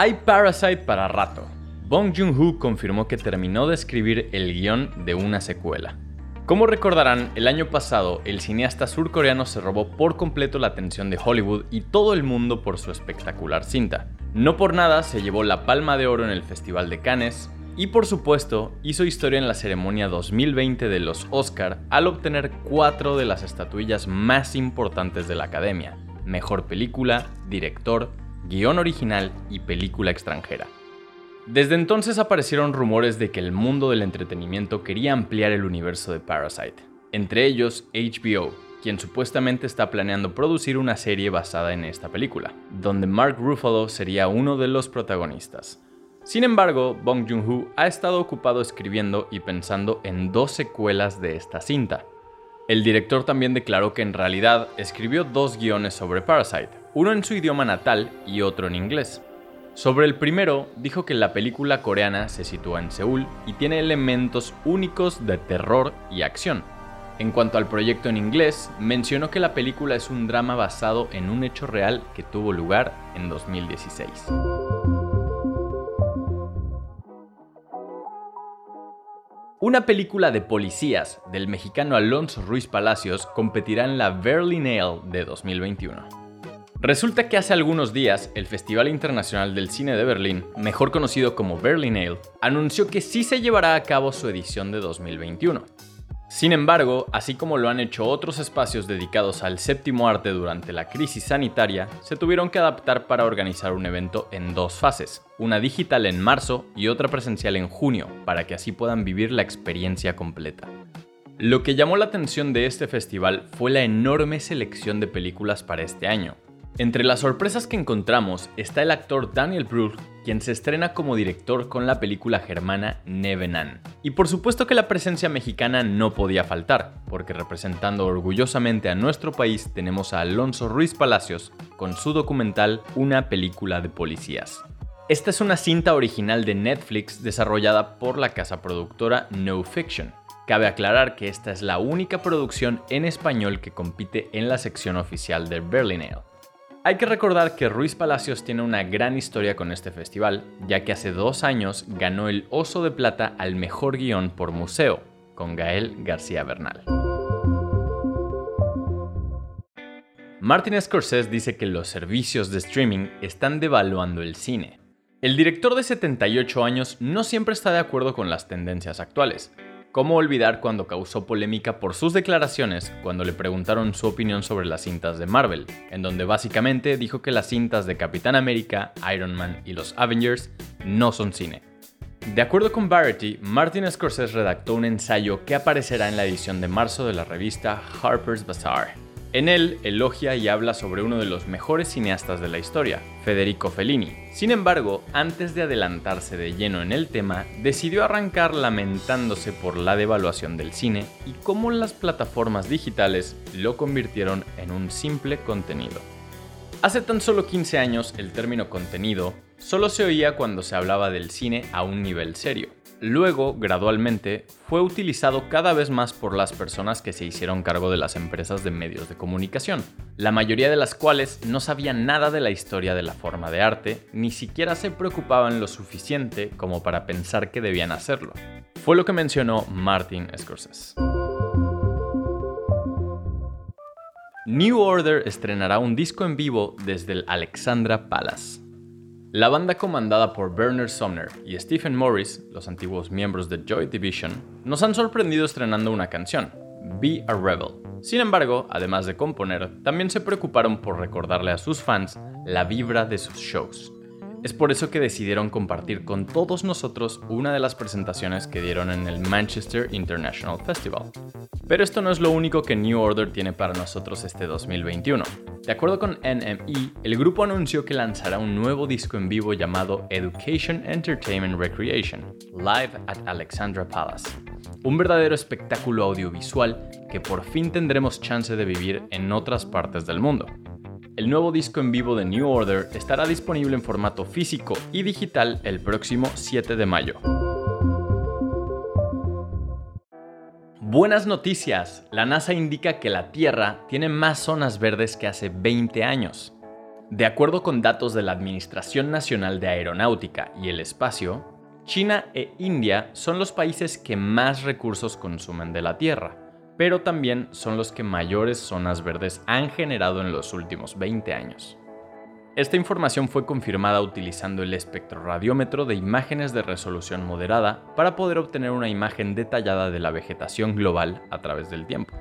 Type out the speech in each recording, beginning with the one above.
Hay Parasite para rato. Bong Joon-ho confirmó que terminó de escribir el guion de una secuela. Como recordarán, el año pasado el cineasta surcoreano se robó por completo la atención de Hollywood y todo el mundo por su espectacular cinta. No por nada se llevó la palma de oro en el Festival de Cannes y por supuesto hizo historia en la ceremonia 2020 de los Oscar al obtener cuatro de las estatuillas más importantes de la Academia. Mejor película, director, guion original y película extranjera. Desde entonces aparecieron rumores de que el mundo del entretenimiento quería ampliar el universo de Parasite, entre ellos HBO, quien supuestamente está planeando producir una serie basada en esta película, donde Mark Ruffalo sería uno de los protagonistas. Sin embargo, Bong Joon-ho ha estado ocupado escribiendo y pensando en dos secuelas de esta cinta. El director también declaró que en realidad escribió dos guiones sobre Parasite, uno en su idioma natal y otro en inglés. Sobre el primero, dijo que la película coreana se sitúa en Seúl y tiene elementos únicos de terror y acción. En cuanto al proyecto en inglés, mencionó que la película es un drama basado en un hecho real que tuvo lugar en 2016. Una película de policías del mexicano Alonso Ruiz Palacios competirá en la Berlinale de 2021. Resulta que hace algunos días el Festival Internacional del Cine de Berlín, mejor conocido como Berlinale, anunció que sí se llevará a cabo su edición de 2021. Sin embargo, así como lo han hecho otros espacios dedicados al séptimo arte durante la crisis sanitaria, se tuvieron que adaptar para organizar un evento en dos fases, una digital en marzo y otra presencial en junio, para que así puedan vivir la experiencia completa. Lo que llamó la atención de este festival fue la enorme selección de películas para este año, entre las sorpresas que encontramos está el actor Daniel Brühl, quien se estrena como director con la película germana Nevenan. Y por supuesto que la presencia mexicana no podía faltar, porque representando orgullosamente a nuestro país tenemos a Alonso Ruiz Palacios con su documental Una película de policías. Esta es una cinta original de Netflix desarrollada por la casa productora No Fiction. Cabe aclarar que esta es la única producción en español que compite en la sección oficial de Berlinale. Hay que recordar que Ruiz Palacios tiene una gran historia con este festival, ya que hace dos años ganó el Oso de Plata al mejor guion por museo, con Gael García Bernal. Martin Scorsese dice que los servicios de streaming están devaluando el cine. El director de 78 años no siempre está de acuerdo con las tendencias actuales, ¿Cómo olvidar cuando causó polémica por sus declaraciones cuando le preguntaron su opinión sobre las cintas de Marvel, en donde básicamente dijo que las cintas de Capitán América, Iron Man y los Avengers no son cine? De acuerdo con Variety, Martin Scorsese redactó un ensayo que aparecerá en la edición de marzo de la revista Harper's Bazaar, en él elogia y habla sobre uno de los mejores cineastas de la historia, Federico Fellini. Sin embargo, antes de adelantarse de lleno en el tema, decidió arrancar lamentándose por la devaluación del cine y cómo las plataformas digitales lo convirtieron en un simple contenido. Hace tan solo 15 años el término contenido solo se oía cuando se hablaba del cine a un nivel serio. Luego, gradualmente, fue utilizado cada vez más por las personas que se hicieron cargo de las empresas de medios de comunicación, la mayoría de las cuales no sabían nada de la historia de la forma de arte, ni siquiera se preocupaban lo suficiente como para pensar que debían hacerlo. Fue lo que mencionó Martin Scorsese. New Order estrenará un disco en vivo desde el Alexandra Palace. La banda comandada por Werner Sumner y Stephen Morris, los antiguos miembros de Joy Division, nos han sorprendido estrenando una canción, Be a Rebel. Sin embargo, además de componer, también se preocuparon por recordarle a sus fans la vibra de sus shows. Es por eso que decidieron compartir con todos nosotros una de las presentaciones que dieron en el Manchester International Festival. Pero esto no es lo único que New Order tiene para nosotros este 2021. De acuerdo con NME, el grupo anunció que lanzará un nuevo disco en vivo llamado Education Entertainment Recreation, Live at Alexandra Palace. Un verdadero espectáculo audiovisual que por fin tendremos chance de vivir en otras partes del mundo. El nuevo disco en vivo de New Order estará disponible en formato físico y digital el próximo 7 de mayo. Buenas noticias, la NASA indica que la Tierra tiene más zonas verdes que hace 20 años. De acuerdo con datos de la Administración Nacional de Aeronáutica y el Espacio, China e India son los países que más recursos consumen de la Tierra, pero también son los que mayores zonas verdes han generado en los últimos 20 años. Esta información fue confirmada utilizando el espectroradiómetro de imágenes de resolución moderada para poder obtener una imagen detallada de la vegetación global a través del tiempo.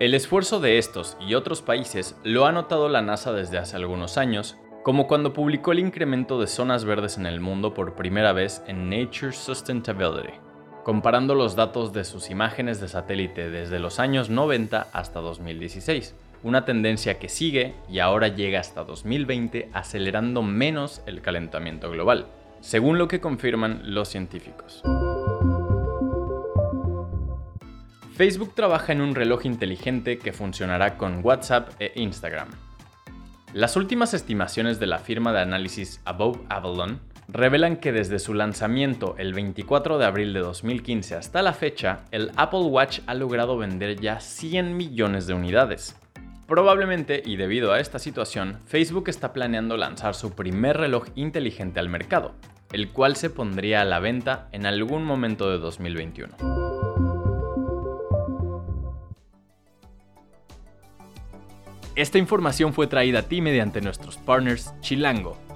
El esfuerzo de estos y otros países lo ha notado la NASA desde hace algunos años, como cuando publicó el incremento de zonas verdes en el mundo por primera vez en Nature Sustainability, comparando los datos de sus imágenes de satélite desde los años 90 hasta 2016 una tendencia que sigue y ahora llega hasta 2020 acelerando menos el calentamiento global, según lo que confirman los científicos. Facebook trabaja en un reloj inteligente que funcionará con WhatsApp e Instagram. Las últimas estimaciones de la firma de análisis Above Avalon revelan que desde su lanzamiento el 24 de abril de 2015 hasta la fecha, el Apple Watch ha logrado vender ya 100 millones de unidades, Probablemente, y debido a esta situación, Facebook está planeando lanzar su primer reloj inteligente al mercado, el cual se pondría a la venta en algún momento de 2021. Esta información fue traída a ti mediante nuestros partners Chilango,